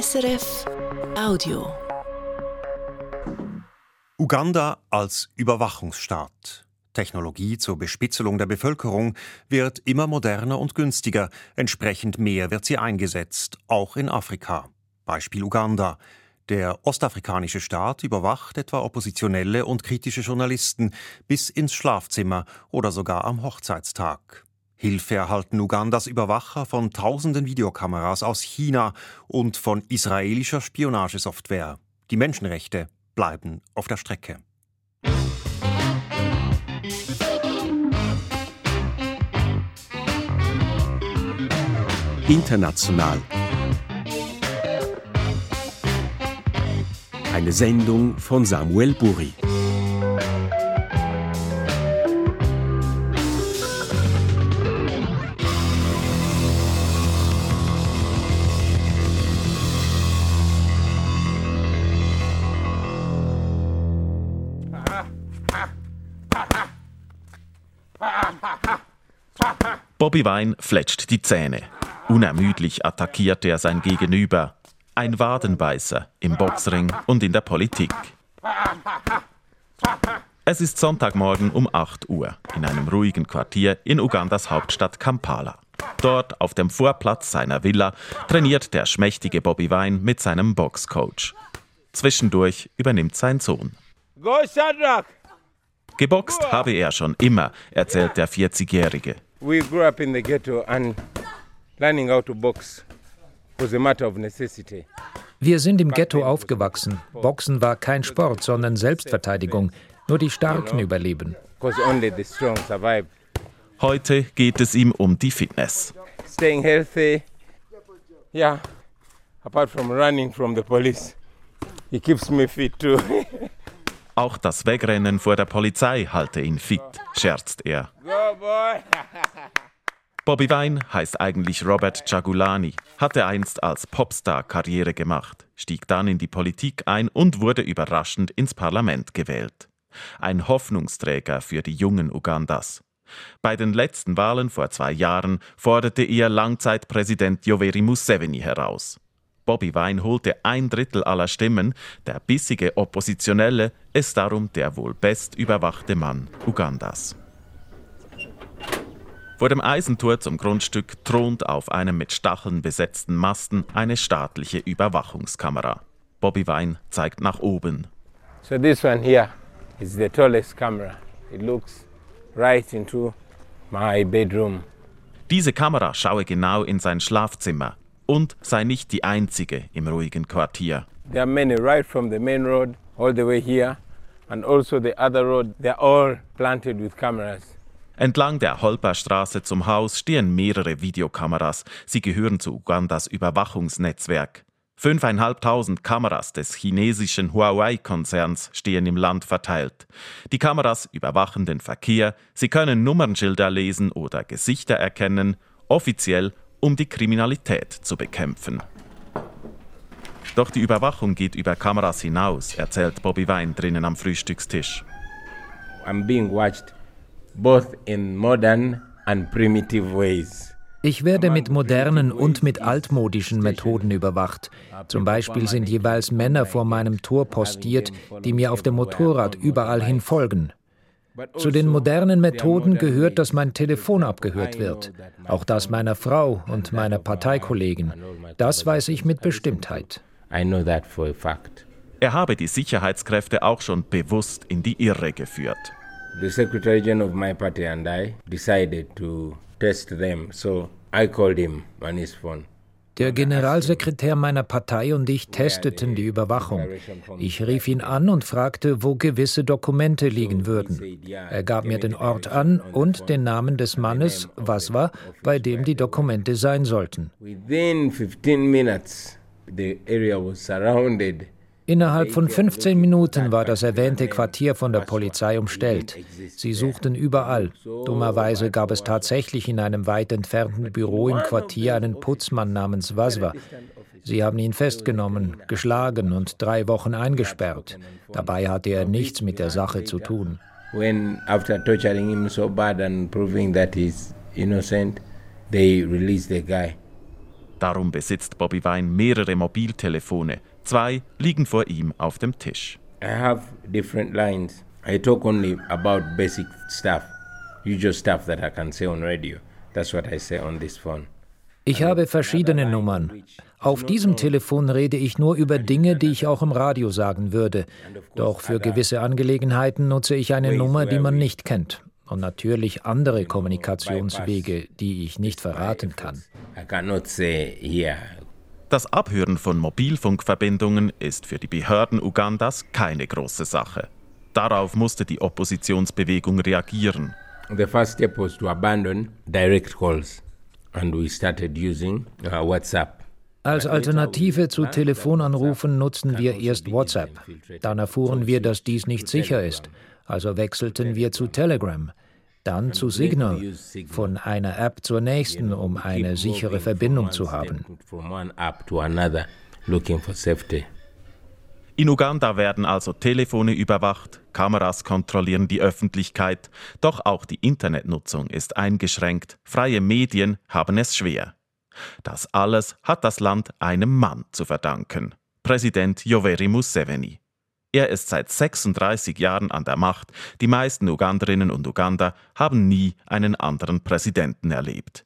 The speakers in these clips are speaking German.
SRF Audio. Uganda als Überwachungsstaat. Technologie zur Bespitzelung der Bevölkerung wird immer moderner und günstiger. Entsprechend mehr wird sie eingesetzt, auch in Afrika. Beispiel Uganda. Der ostafrikanische Staat überwacht etwa Oppositionelle und kritische Journalisten bis ins Schlafzimmer oder sogar am Hochzeitstag. Hilfe erhalten Ugandas Überwacher von tausenden Videokameras aus China und von israelischer Spionagesoftware. Die Menschenrechte bleiben auf der Strecke. International. Eine Sendung von Samuel Buri. Bobby Wine fletscht die Zähne. Unermüdlich attackiert er sein Gegenüber. Ein Wadenbeißer im Boxring und in der Politik. Es ist Sonntagmorgen um 8 Uhr in einem ruhigen Quartier in Ugandas Hauptstadt Kampala. Dort auf dem Vorplatz seiner Villa trainiert der schmächtige Bobby Wine mit seinem Boxcoach. Zwischendurch übernimmt sein Sohn. Geboxt habe er schon immer, erzählt der 40-Jährige. We grew up in the ghetto and learning how to box was a matter of necessity. Wir sind im Ghetto aufgewachsen. Boxen war kein Sport, sondern Selbstverteidigung. Nur die Starken überleben. Because only the strong survive. Heute geht es ihm um die Fitness. Staying healthy. Yeah. Apart from running from the police, he keeps me fit too. Auch das Wegrennen vor der Polizei halte ihn fit, scherzt er. Bobby Wine heißt eigentlich Robert Giagulani, hatte einst als Popstar Karriere gemacht, stieg dann in die Politik ein und wurde überraschend ins Parlament gewählt. Ein Hoffnungsträger für die jungen Ugandas. Bei den letzten Wahlen vor zwei Jahren forderte er Langzeitpräsident Yoweri Museveni heraus. Bobby Wine holte ein Drittel aller Stimmen, der bissige Oppositionelle ist darum der wohl best überwachte Mann Ugandas. Vor dem Eisentor zum Grundstück thront auf einem mit Stacheln besetzten Masten eine staatliche Überwachungskamera. Bobby Wine zeigt nach oben. So this one here is the tallest camera. It looks right into my bedroom. Diese Kamera schaue genau in sein Schlafzimmer und sei nicht die einzige im ruhigen Quartier. There are many right from the main road all the way here and also the other road. They're all planted with cameras. Entlang der Holperstraße zum Haus stehen mehrere Videokameras. Sie gehören zu Ugandas Überwachungsnetzwerk. Fünfeinhalbtausend Kameras des chinesischen Huawei-Konzerns stehen im Land verteilt. Die Kameras überwachen den Verkehr, sie können Nummernschilder lesen oder Gesichter erkennen, offiziell um die Kriminalität zu bekämpfen. Doch die Überwachung geht über Kameras hinaus, erzählt Bobby Wein drinnen am Frühstückstisch. I'm being watched both in modern and primitive ways. Ich werde mit modernen und mit altmodischen Methoden überwacht. Zum Beispiel sind jeweils Männer vor meinem Tor postiert, die mir auf dem Motorrad überall hin folgen. Zu den modernen Methoden gehört, dass mein Telefon abgehört wird. Auch das meiner Frau und meiner Parteikollegen. Das weiß ich mit Bestimmtheit. Er habe die Sicherheitskräfte auch schon bewusst in die Irre geführt. The Secretary General of my party and I decided to test them, so I called him on his phone. Der Generalsekretär meiner Partei und ich testeten die Überwachung. Ich rief ihn an und fragte, wo gewisse Dokumente liegen würden. Er gab mir den Ort an und den Namen des Mannes, was war, bei dem die Dokumente sein sollten. Within 15 minutes, the area was surrounded. Innerhalb von 15 Minuten war das erwähnte Quartier von der Polizei umstellt. Sie suchten überall. Dummerweise gab es tatsächlich in einem weit entfernten Büro im Quartier einen Putzmann namens Waswa. Sie haben ihn festgenommen, geschlagen und drei Wochen eingesperrt. Dabei hatte er nichts mit der Sache zu tun. When, after torturing him so bad and proving that he's innocent, they released the guy. Darum besitzt Bobby Wine mehrere Mobiltelefone. Zwei liegen vor ihm auf dem Tisch. I have different lines. I talk only about basic stuff, usual stuff that I can say on radio. That's what I say on this phone. Ich habe verschiedene Nummern. Auf diesem Telefon rede ich nur über Dinge, die ich auch im Radio sagen würde. Doch für gewisse Angelegenheiten nutze ich eine Nummer, die man nicht kennt. Und natürlich andere Kommunikationswege, die ich nicht verraten kann. Das Abhören von Mobilfunkverbindungen ist für die Behörden Ugandas keine große Sache. Darauf musste die Oppositionsbewegung reagieren. The first step was to abandon direct calls and we started using uh, WhatsApp. Als Alternative zu Telefonanrufen nutzten wir erst WhatsApp. Dann erfuhren wir, dass dies nicht sicher ist, also wechselten wir zu Telegram, dann zu Signal, von einer App zur nächsten, um eine sichere Verbindung zu haben. In Uganda werden also Telefone überwacht, Kameras kontrollieren die Öffentlichkeit, doch auch die Internetnutzung ist eingeschränkt, freie Medien haben es schwer. Das alles hat das Land einem Mann zu verdanken, Präsident Yoweri Museveni. Er ist seit 36 Jahren an der Macht, die meisten Uganderinnen und Uganda haben nie einen anderen Präsidenten erlebt.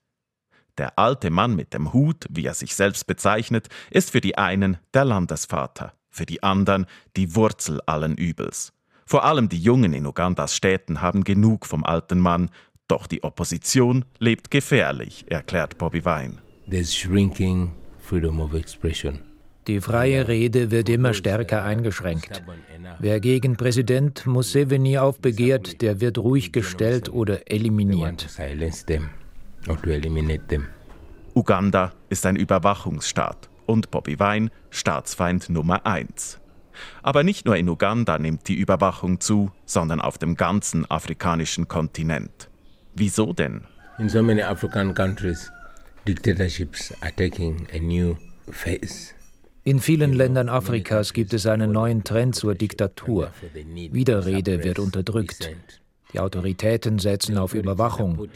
Der alte Mann mit dem Hut, wie er sich selbst bezeichnet, ist für die einen der Landesvater für die anderen die Wurzel allen Übels. Vor allem die Jungen in Ugandas Städten haben genug vom alten Mann, doch die Opposition lebt gefährlich, erklärt Bobby Wine. Die freie Rede wird immer stärker eingeschränkt. Wer gegen Präsident Museveni aufbegehrt, der wird ruhig gestellt oder eliminiert. Uganda ist ein Überwachungsstaat und Bobby Wine Staatsfeind Nummer eins. Aber nicht nur in Uganda nimmt die Überwachung zu, sondern auf dem ganzen afrikanischen Kontinent. Wieso denn? In so many African countries, dictatorships are taking a new face. In vielen Ländern Afrikas gibt es einen neuen Trend zur Diktatur. Widerrede wird unterdrückt. Die Autoritäten setzen auf Überwachung.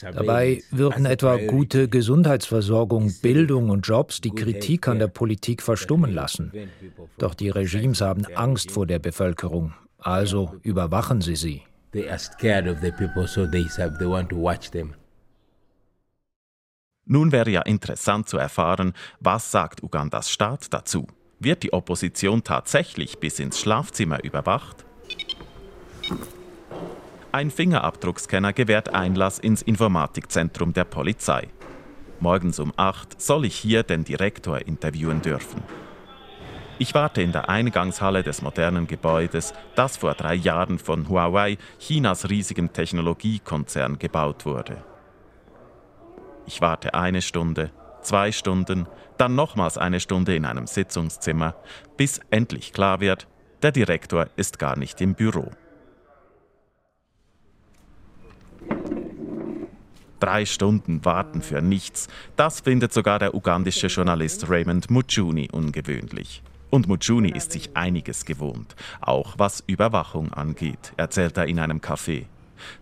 Dabei würden etwa gute Gesundheitsversorgung, Bildung und Jobs die Kritik an der Politik verstummen lassen. Doch die Regimes haben Angst vor der Bevölkerung, also überwachen sie sie. Nun wäre ja interessant zu erfahren, was sagt Ugandas Staat dazu? Wird die Opposition tatsächlich bis ins Schlafzimmer überwacht? Ein Fingerabdruckscanner gewährt Einlass ins Informatikzentrum der Polizei. Morgens um 8 soll ich hier den Direktor interviewen dürfen. Ich warte in der Eingangshalle des modernen Gebäudes, das vor drei Jahren von Huawei, Chinas riesigem Technologiekonzern, gebaut wurde. Ich warte eine Stunde, zwei Stunden, dann nochmals eine Stunde in einem Sitzungszimmer, bis endlich klar wird, der Direktor ist gar nicht im Büro. Drei Stunden warten für nichts, das findet sogar der ugandische Journalist Raymond Muchuni ungewöhnlich. Und Muchuni ist sich einiges gewohnt, auch was Überwachung angeht, erzählt er in einem Café.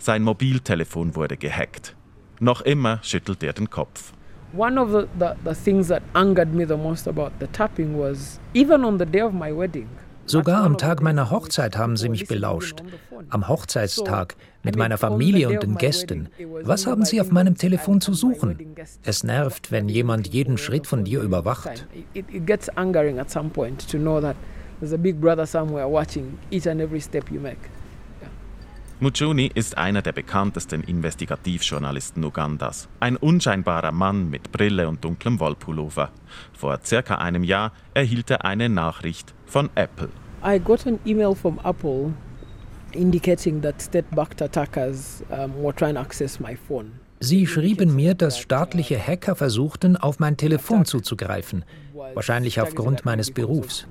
Sein Mobiltelefon wurde gehackt. Noch immer schüttelt er den Kopf. One of the, the, the things that angered me the most about the tapping was even on the day of my wedding. Sogar am Tag meiner Hochzeit haben sie mich belauscht. Am Hochzeitstag mit meiner Familie und den Gästen. Was haben sie auf meinem Telefon zu suchen? Es nervt, wenn jemand jeden Schritt von dir überwacht. It gets angering at some point to know that there's a big brother somewhere watching each and every step you make. Muchuni ist einer der bekanntesten Investigativjournalisten Ugandas. Ein unscheinbarer Mann mit Brille und dunklem Wollpullover. Vor circa einem Jahr erhielt er eine Nachricht von Apple. I got an email from Apple indicating that state-backed attackers um, were trying to access my phone. Sie schrieben mir, dass staatliche Hacker versuchten, auf mein Telefon zuzugreifen, wahrscheinlich aufgrund meines Berufs.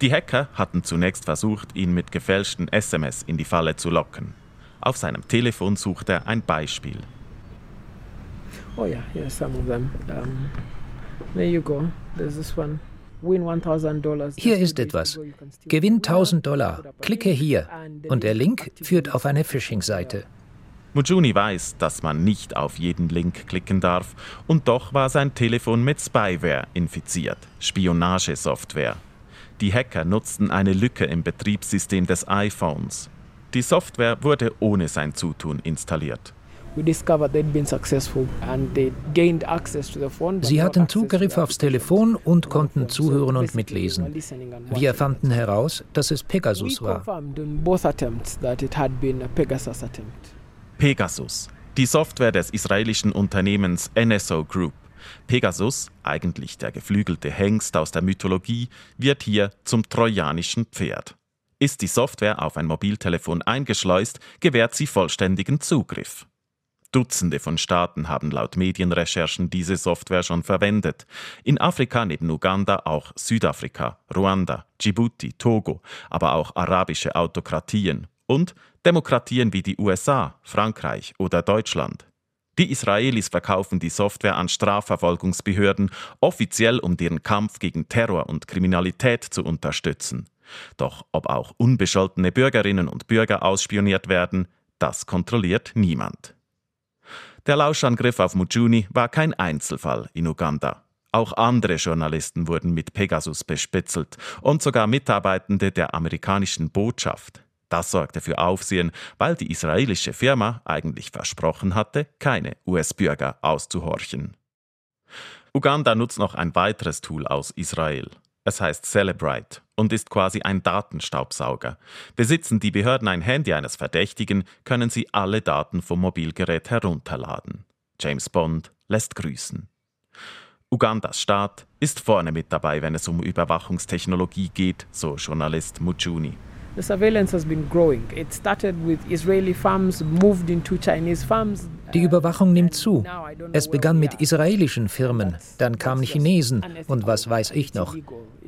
Die Hacker hatten zunächst versucht, ihn mit gefälschten SMS in die Falle zu locken. Auf seinem Telefon sucht er ein Beispiel. Oh ja, yeah, some of them. Um, there you go. There's this one. Hier ist etwas. Gewinn 1000 Dollar. Klicke hier. Und der Link führt auf eine Phishing-Seite. Mujuni weiß, dass man nicht auf jeden Link klicken darf, und doch war sein Telefon mit Spyware infiziert, Spionagesoftware. Die Hacker nutzten eine Lücke im Betriebssystem des iPhones. Die Software wurde ohne sein Zutun installiert. Sie hatten Zugriff aufs Telefon und konnten zuhören und mitlesen. Wir fanden heraus, dass es Pegasus war. Pegasus, die Software des israelischen Unternehmens NSO Group. Pegasus, eigentlich der geflügelte Hengst aus der Mythologie, wird hier zum trojanischen Pferd. Ist die Software auf ein Mobiltelefon eingeschleust, gewährt sie vollständigen Zugriff. Dutzende von Staaten haben laut Medienrecherchen diese Software schon verwendet. In Afrika neben Uganda auch Südafrika, Ruanda, Djibouti, Togo, aber auch arabische Autokratien und Demokratien wie die USA, Frankreich oder Deutschland. Die Israelis verkaufen die Software an Strafverfolgungsbehörden, offiziell um deren Kampf gegen Terror und Kriminalität zu unterstützen. Doch ob auch unbescholtene Bürgerinnen und Bürger ausspioniert werden, das kontrolliert niemand. Der Lauschangriff auf Mujuni war kein Einzelfall in Uganda. Auch andere Journalisten wurden mit Pegasus bespitzelt und sogar Mitarbeitende der amerikanischen Botschaft. Das sorgte für Aufsehen, weil die israelische Firma eigentlich versprochen hatte, keine US-Bürger auszuhorchen. Uganda nutzt noch ein weiteres Tool aus Israel. Es heißt Celebrite und ist quasi ein Datenstaubsauger. Besitzen die Behörden ein Handy eines Verdächtigen, können sie alle Daten vom Mobilgerät herunterladen. James Bond lässt grüßen. Ugandas Staat ist vorne mit dabei, wenn es um Überwachungstechnologie geht, so Journalist Mujuni. The surveillance has been growing. It started with Israeli farms, moved into Chinese farms. Die Überwachung nimmt zu. Es begann mit israelischen Firmen, dann kamen Chinesen und was weiß ich noch.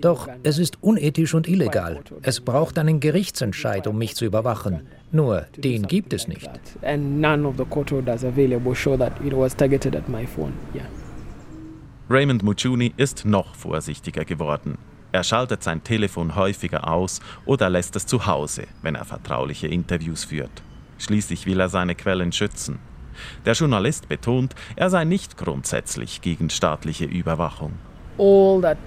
Doch es ist unethisch und illegal. Es braucht einen Gerichtsentscheid, um mich zu überwachen. Nur den gibt es nicht. Raymond Muchuni ist noch vorsichtiger geworden. Er schaltet sein Telefon häufiger aus oder lässt es zu Hause, wenn er vertrauliche Interviews führt. Schließlich will er seine Quellen schützen. Der Journalist betont, er sei nicht grundsätzlich gegen staatliche Überwachung. All that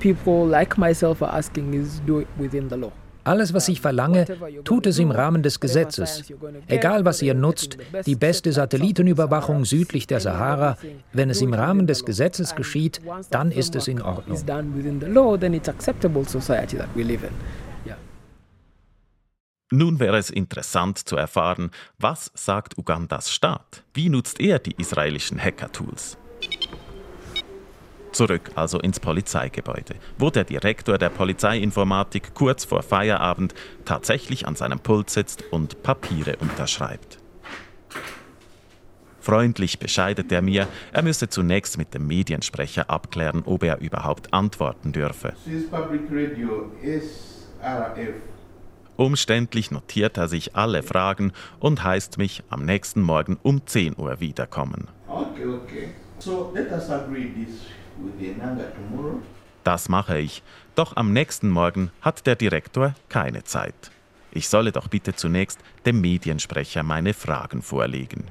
people like myself are asking is do it within the law. Alles, was ich verlange, tut es im Rahmen des Gesetzes. Egal, was ihr nutzt, die beste Satellitenüberwachung südlich der Sahara, wenn es im Rahmen des Gesetzes geschieht, dann ist es in Ordnung. Nun wäre es interessant zu erfahren, was sagt Ugandas Staat? Wie nutzt er die israelischen Hacker-Tools? Zurück also ins Polizeigebäude, wo der Direktor der Polizeiinformatik kurz vor Feierabend tatsächlich an seinem Pult sitzt und Papiere unterschreibt. Freundlich bescheidet er mir, er müsse zunächst mit dem Mediensprecher abklären, ob er überhaupt antworten dürfe. Umständlich notiert er sich alle Fragen und heißt mich am nächsten Morgen um 10 Uhr wiederkommen. Okay, okay. So let us agree this das mache ich, doch am nächsten Morgen hat der Direktor keine Zeit. Ich solle doch bitte zunächst dem Mediensprecher meine Fragen vorlegen.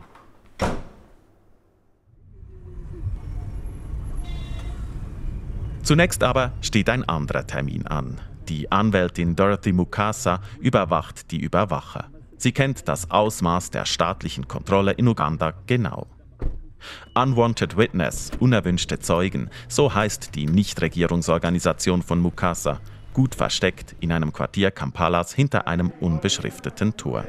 Zunächst aber steht ein anderer Termin an. Die Anwältin Dorothy Mukasa überwacht die Überwacher. Sie kennt das Ausmaß der staatlichen Kontrolle in Uganda genau. Unwanted Witness, unerwünschte Zeugen, so heißt die Nichtregierungsorganisation von Mukasa, gut versteckt in einem Quartier Kampalas hinter einem unbeschrifteten Tor.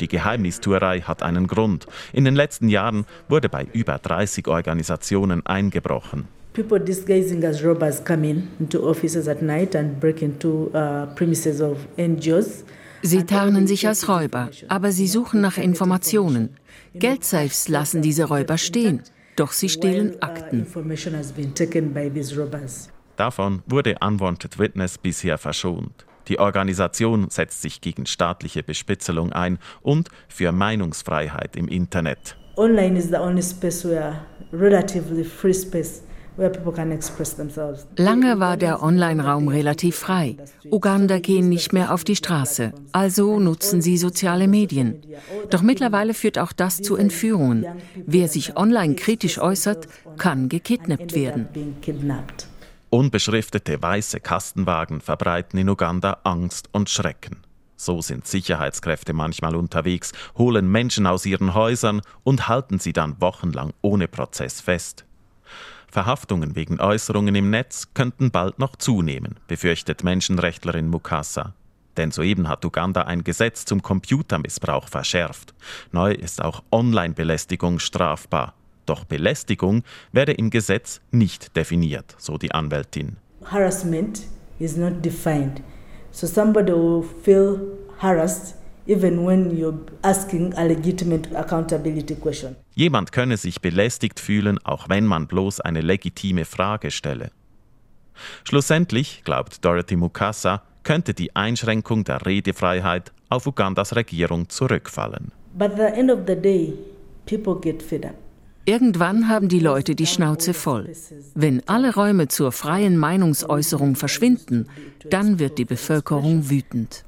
Die Geheimnistuerei hat einen Grund. In den letzten Jahren wurde bei über 30 Organisationen eingebrochen. People disguising as robbers come in into offices at night and break into uh, premises of NGOs. Sie tarnen sich als Räuber, aber sie suchen nach Informationen. Geldsafes lassen diese Räuber stehen, doch sie stehlen Akten. Davon wurde Unwanted Witness bisher verschont. Die Organisation setzt sich gegen staatliche Bespitzelung ein und für Meinungsfreiheit im Internet. Online is the only space where relatively free space Lange war der Online-Raum relativ frei. Uganda gehen nicht mehr auf die Straße, also nutzen sie soziale Medien. Doch mittlerweile führt auch das zu Entführungen. Wer sich online kritisch äußert, kann gekidnappt werden. Unbeschriftete weiße Kastenwagen verbreiten in Uganda Angst und Schrecken. So sind Sicherheitskräfte manchmal unterwegs, holen Menschen aus ihren Häusern und halten sie dann wochenlang ohne Prozess fest. Verhaftungen wegen Äußerungen im Netz könnten bald noch zunehmen, befürchtet Menschenrechtlerin Mukasa. Denn soeben hat Uganda ein Gesetz zum Computermissbrauch verschärft. Neu ist auch Online-Belästigung strafbar. Doch Belästigung werde im Gesetz nicht definiert, so die Anwältin. Harassment is not defined. So somebody will feel harassed even when you're asking a legitimate accountability question. Jemand könne sich belästigt fühlen, auch wenn man bloß eine legitime Frage stelle. Schlussendlich, glaubt Dorothy Mukasa, könnte die Einschränkung der Redefreiheit auf Ugandas Regierung zurückfallen. But at the end of the day, people get fed up. Irgendwann haben die Leute die Schnauze voll. Wenn alle Räume zur freien Meinungsäußerung verschwinden, dann wird die Bevölkerung wütend.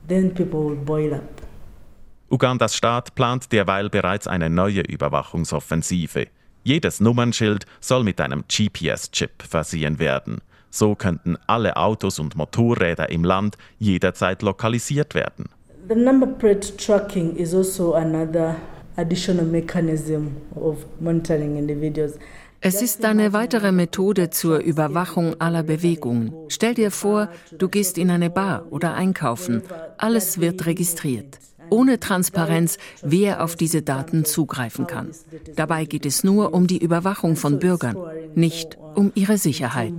Ugandas Staat plant derweil bereits eine neue Überwachungsoffensive. Jedes Nummernschild soll mit einem GPS-Chip versehen werden. So könnten alle Autos und Motorräder im Land jederzeit lokalisiert werden. The number plate tracking is also another additional mechanism of monitoring individuals. Es ist eine weitere Methode zur Überwachung aller Bewegungen. Stell dir vor, du gehst in eine Bar oder einkaufen. Alles wird registriert. Ohne Transparenz, wer auf diese Daten zugreifen kann. Dabei geht es nur um die Überwachung von Bürgern, nicht um ihre Sicherheit.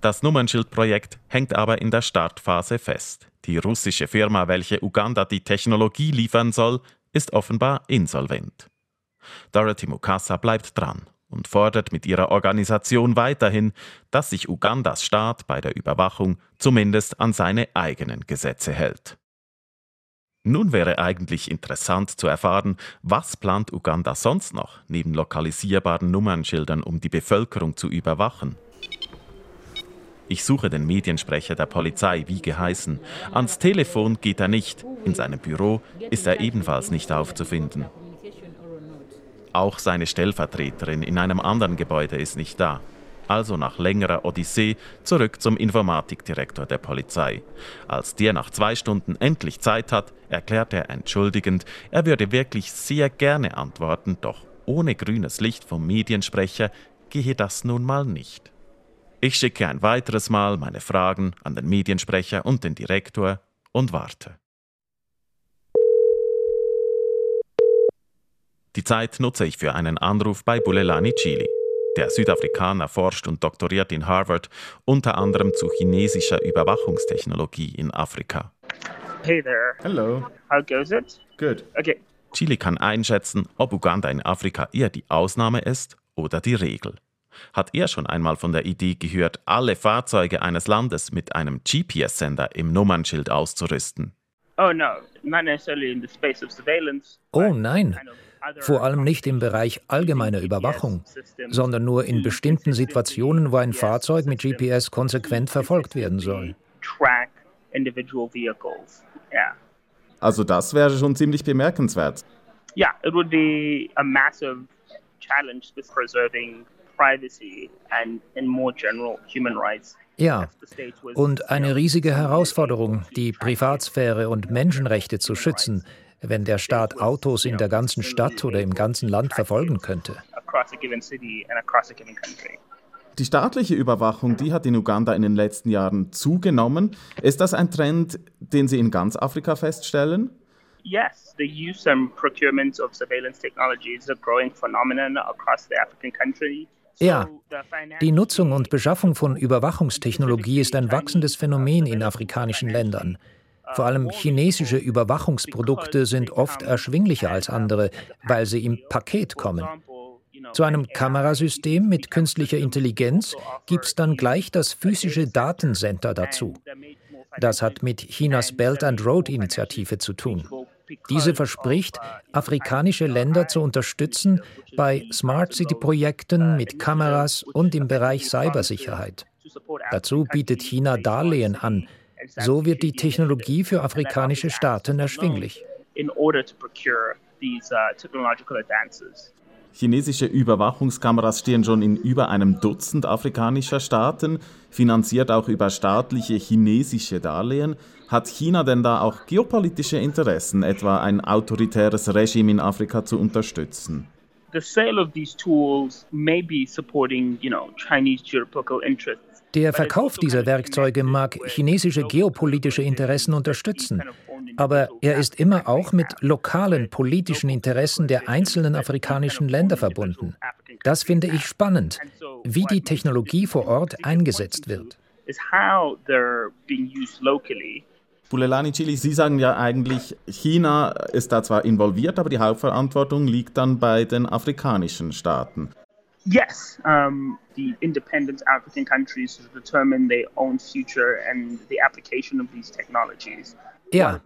Das Nummernschildprojekt hängt aber in der Startphase fest. Die russische Firma, welche Uganda die Technologie liefern soll, ist offenbar insolvent. Dorothy Mukasa bleibt dran und fordert mit ihrer Organisation weiterhin, dass sich Ugandas Staat bei der Überwachung zumindest an seine eigenen Gesetze hält. Nun wäre eigentlich interessant zu erfahren, was plant Uganda sonst noch neben lokalisierbaren Nummernschildern, um die Bevölkerung zu überwachen. Ich suche den Mediensprecher der Polizei, wie geheißen. Ans Telefon geht er nicht. In seinem Büro ist er ebenfalls nicht aufzufinden. Auch seine Stellvertreterin in einem anderen Gebäude ist nicht da. Also nach längerer Odyssee zurück zum Informatikdirektor der Polizei. Als der nach zwei Stunden endlich Zeit hat, erklärt er entschuldigend, er würde wirklich sehr gerne antworten, doch ohne grünes Licht vom Mediensprecher gehe das nun mal nicht. Ich schicke ein weiteres Mal meine Fragen an den Mediensprecher und den Direktor und warte. Die Zeit nutze ich für einen Anruf bei Bulelani Chili. Der Südafrikaner forscht und doktoriert in Harvard unter anderem zu chinesischer Überwachungstechnologie in Afrika. Hey there. Hello. How goes it? Good. Okay. Chili kann einschätzen, ob Uganda in Afrika eher die Ausnahme ist oder die Regel. Hat er schon einmal von der Idee gehört, alle Fahrzeuge eines Landes mit einem GPS-Sender im Nummernschild auszurüsten? Oh no, not necessarily in the space of surveillance. Oh nein, vor allem nicht im Bereich allgemeiner Überwachung, sondern nur in bestimmten Situationen, wo ein Fahrzeug mit GPS konsequent verfolgt werden soll. Also das wäre schon ziemlich bemerkenswert. Yeah, it would be a massive challenge with preserving privacy and in more general human rights. Ja, und eine riesige Herausforderung, die Privatsphäre und Menschenrechte zu schützen, wenn der Staat Autos in der ganzen Stadt oder im ganzen Land verfolgen könnte. Die staatliche Überwachung, die hat in Uganda in den letzten Jahren zugenommen. Ist das ein Trend, den Sie in ganz Afrika feststellen? Yes, the use and procurement of surveillance technology is a growing phenomenon across the African country. Ja, die Nutzung und Beschaffung von Überwachungstechnologie ist ein wachsendes Phänomen in afrikanischen Ländern. Vor allem chinesische Überwachungsprodukte sind oft erschwinglicher als andere, weil sie im Paket kommen. Zu einem Kamerasystem mit künstlicher Intelligenz gibt es dann gleich das physische Datencenter dazu. Das hat mit Chinas Belt and Road Initiative zu tun. Diese verspricht, afrikanische Länder zu unterstützen bei Smart City-Projekten mit Kameras und im Bereich Cybersicherheit. Dazu bietet China Darlehen an. So wird die Technologie für afrikanische Staaten erschwinglich. Chinesische Überwachungskameras stehen schon in über einem Dutzend afrikanischer Staaten, finanziert auch über staatliche chinesische Darlehen. Hat China denn da auch geopolitische Interessen, etwa ein autoritäres Regime in Afrika zu unterstützen? The sale of these tools may be supporting, you know, Chinese geopolitical interests. Der Verkauf dieser Werkzeuge mag chinesische geopolitische Interessen unterstützen, aber er ist immer auch mit lokalen politischen Interessen der einzelnen afrikanischen Länder verbunden. Das finde ich spannend, wie die Technologie vor Ort eingesetzt wird. Bulelani Chili, Sie sagen ja eigentlich, China ist da zwar involviert, aber die Hauptverantwortung liegt dann bei den afrikanischen Staaten. Yes, um, the independent African countries determine their own future and the application of these technologies. Ja,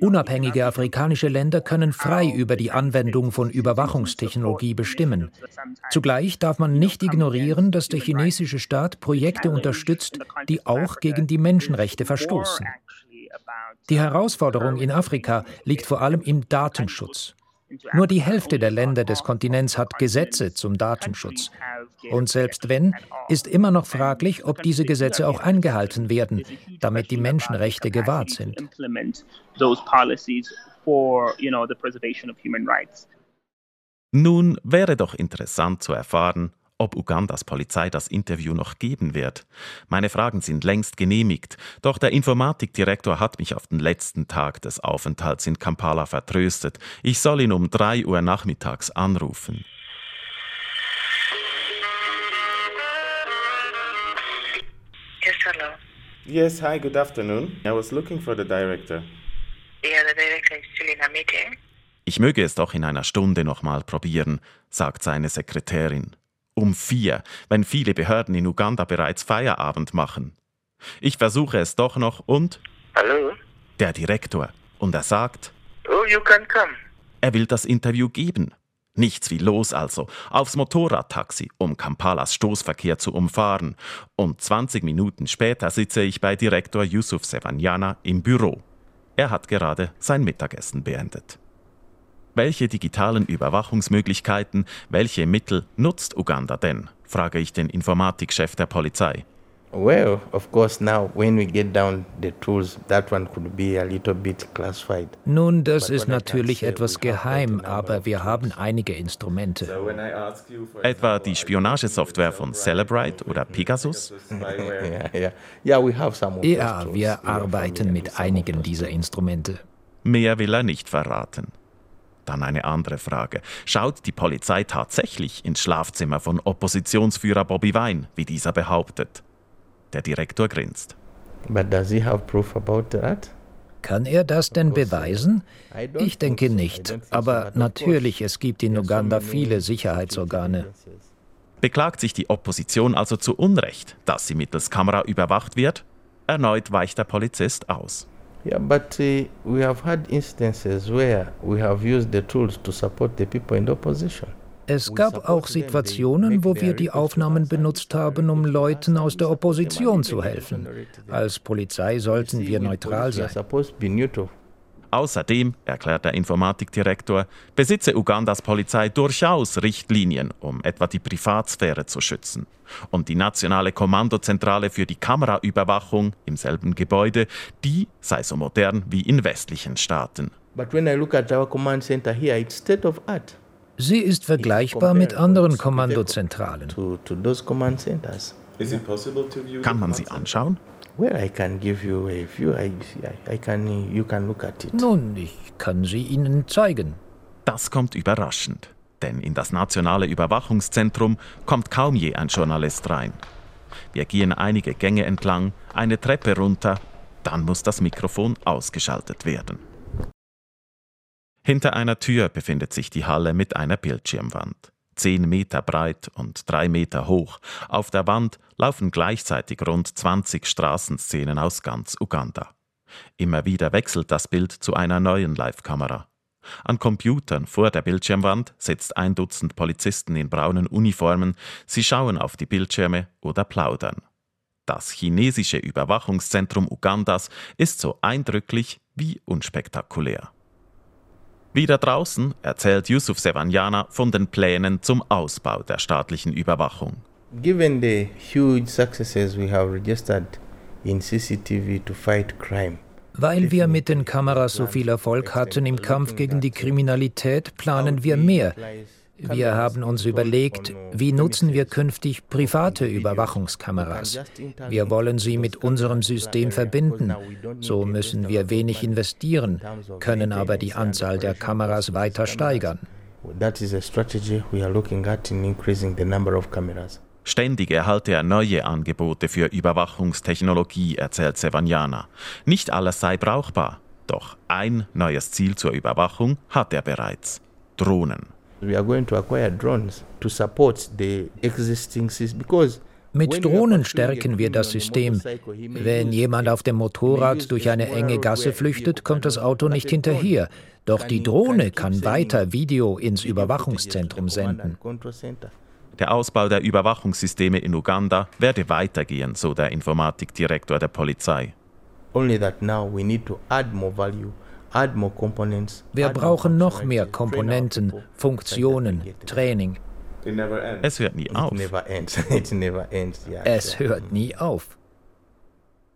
unabhängige afrikanische Länder können frei über die Anwendung von Überwachungstechnologie bestimmen. Zugleich darf man nicht ignorieren, dass der chinesische Staat Projekte unterstützt, die auch gegen die Menschenrechte verstoßen. Die Herausforderung in Afrika liegt vor allem im Datenschutz. Nur die Hälfte der Länder des Kontinents hat Gesetze zum Datenschutz. Und selbst wenn, ist immer noch fraglich, ob diese Gesetze auch eingehalten werden, damit die Menschenrechte gewahrt sind. Nun wäre doch interessant zu erfahren, ob Ugandas Polizei das Interview noch geben wird. Meine Fragen sind längst genehmigt, doch der Informatikdirektor hat mich auf den letzten Tag des Aufenthalts in Kampala vertröstet. Ich soll ihn um drei Uhr nachmittags anrufen. Yes, hello. Yes, hi, good afternoon. I was looking for the director. Yeah, the director is still in a meeting. Ich möge es doch in einer Stunde nochmal probieren, sagt seine Sekretärin um vier, wenn viele Behörden in Uganda bereits Feierabend machen. Ich versuche es doch noch und. Hallo? Der Direktor. Und er sagt. Oh, you can come. Er will das Interview geben. Nichts wie los also, aufs Motorradtaxi, um Kampalas Stoßverkehr zu umfahren. Und 20 Minuten später sitze ich bei Direktor Yusuf Sevanyana im Büro. Er hat gerade sein Mittagessen beendet. Welche digitalen Überwachungsmöglichkeiten, welche Mittel nutzt Uganda denn? frage ich den Informatikchef der Polizei. Well, of course, now when we get down the tools, that one could be a little bit classified. Nun, das ist natürlich etwas geheim, aber wir haben einige Instrumente. Etwa die Spionagesoftware von Celebrite oder Pegasus? Ja, wir arbeiten mit einigen dieser Instrumente. Mehr will er nicht verraten. Dann eine andere Frage. Schaut die Polizei tatsächlich ins Schlafzimmer von Oppositionsführer Bobby Wine, wie dieser behauptet? Der Direktor grinst. But does he have proof about that? Kann er das denn beweisen? Ich denke nicht. Aber natürlich, es gibt in Uganda viele Sicherheitsorgane. Beklagt sich die Opposition also zu Unrecht, dass sie mittels Kamera überwacht wird? Erneut weicht der Polizist aus. Yeah, but uh, we have had instances where we have used the tools to support the people in the opposition. Es gab auch Situationen, wo wir die Aufnahmen benutzt haben, um Leuten aus der Opposition zu helfen. Als Polizei sollten wir neutral sein. Außerdem, erklärt der Informatikdirektor, besitze Ugandas Polizei durchaus Richtlinien, um etwa die Privatsphäre zu schützen. Und die nationale Kommandozentrale für die Kameraüberwachung im selben Gebäude, die sei so modern wie in westlichen Staaten. Sie ist vergleichbar mit anderen Kommandozentralen. Kann man sie anschauen? Well, I can give you a few. I, I can, you can look at it. Nun, ich kann sie Ihnen zeigen. Das kommt überraschend, denn in das nationale Überwachungszentrum kommt kaum je ein Journalist rein. Wir gehen einige Gänge entlang, eine Treppe runter, dann muss das Mikrofon ausgeschaltet werden. Hinter einer Tür befindet sich die Halle mit einer Bildschirmwand zehn Meter breit und drei Meter hoch. Auf der Wand laufen gleichzeitig rund 20 Straßenszenen aus ganz Uganda. Immer wieder wechselt das Bild zu einer neuen Live-Kamera. An Computern vor der Bildschirmwand sitzt ein Dutzend Polizisten in braunen Uniformen. Sie schauen auf die Bildschirme oder plaudern. Das chinesische Überwachungszentrum Ugandas ist so eindrücklich wie unspektakulär. Wieder draußen erzählt Yusuf Sevanyana von den Plänen zum Ausbau der staatlichen Überwachung. Given the huge successes we have registered in CCTV to fight crime, weil wir mit den Kameras so viel Erfolg hatten im Kampf gegen die Kriminalität, planen wir mehr. Wir haben uns überlegt, wie nutzen wir künftig private Überwachungskameras. Wir wollen sie mit unserem System verbinden. So müssen wir wenig investieren, können aber die Anzahl der Kameras weiter steigern. Ständig erhalte er neue Angebote für Überwachungstechnologie, erzählt Sevanyana. Nicht alles sei brauchbar, doch ein neues Ziel zur Überwachung hat er bereits. Drohnen. We are going to acquire drones to support the existing system because mit Drohnen stärken wir das System. Wenn jemand auf dem Motorrad durch eine enge Gasse flüchtet, kommt das Auto nicht hinterher. Doch die Drohne kann weiter Video ins Überwachungszentrum senden. Der Ausbau der Überwachungssysteme in Uganda werde weitergehen, so der Informatikdirektor der Polizei. Wir brauchen noch mehr Komponenten, Funktionen, Training. Es hört nie auf. Es hört nie auf.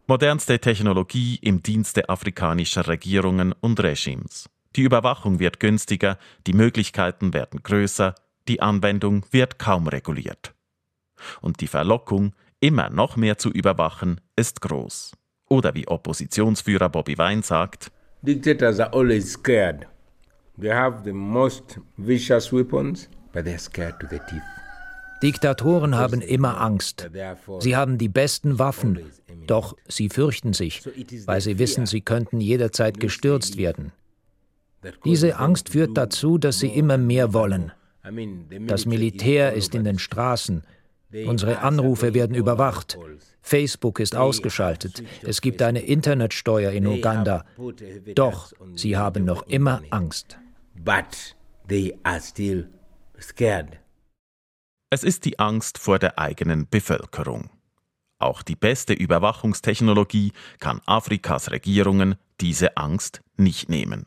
Modernste Technologie im Dienste afrikanischer Regierungen und Regimes. Die Überwachung wird günstiger, die Möglichkeiten werden größer, die Anwendung wird kaum reguliert. Und die Verlockung, immer noch mehr zu überwachen, ist groß. Oder wie Oppositionsführer Bobby Wine sagt, Dictators are always scared. They have the most vicious weapons, but they're scared to the teeth. Diktatoren haben immer Angst. Sie haben die besten Waffen, doch sie fürchten sich, weil sie wissen, sie könnten jederzeit gestürzt werden. Diese Angst führt dazu, dass sie immer mehr wollen. Das Militär ist in den Straßen. Unsere Anrufe werden überwacht. Facebook ist ausgeschaltet. Es gibt eine Internetsteuer in Uganda. Doch sie haben noch immer Angst. Es ist die Angst vor der eigenen Bevölkerung. Auch die beste Überwachungstechnologie kann Afrikas Regierungen diese Angst nicht nehmen.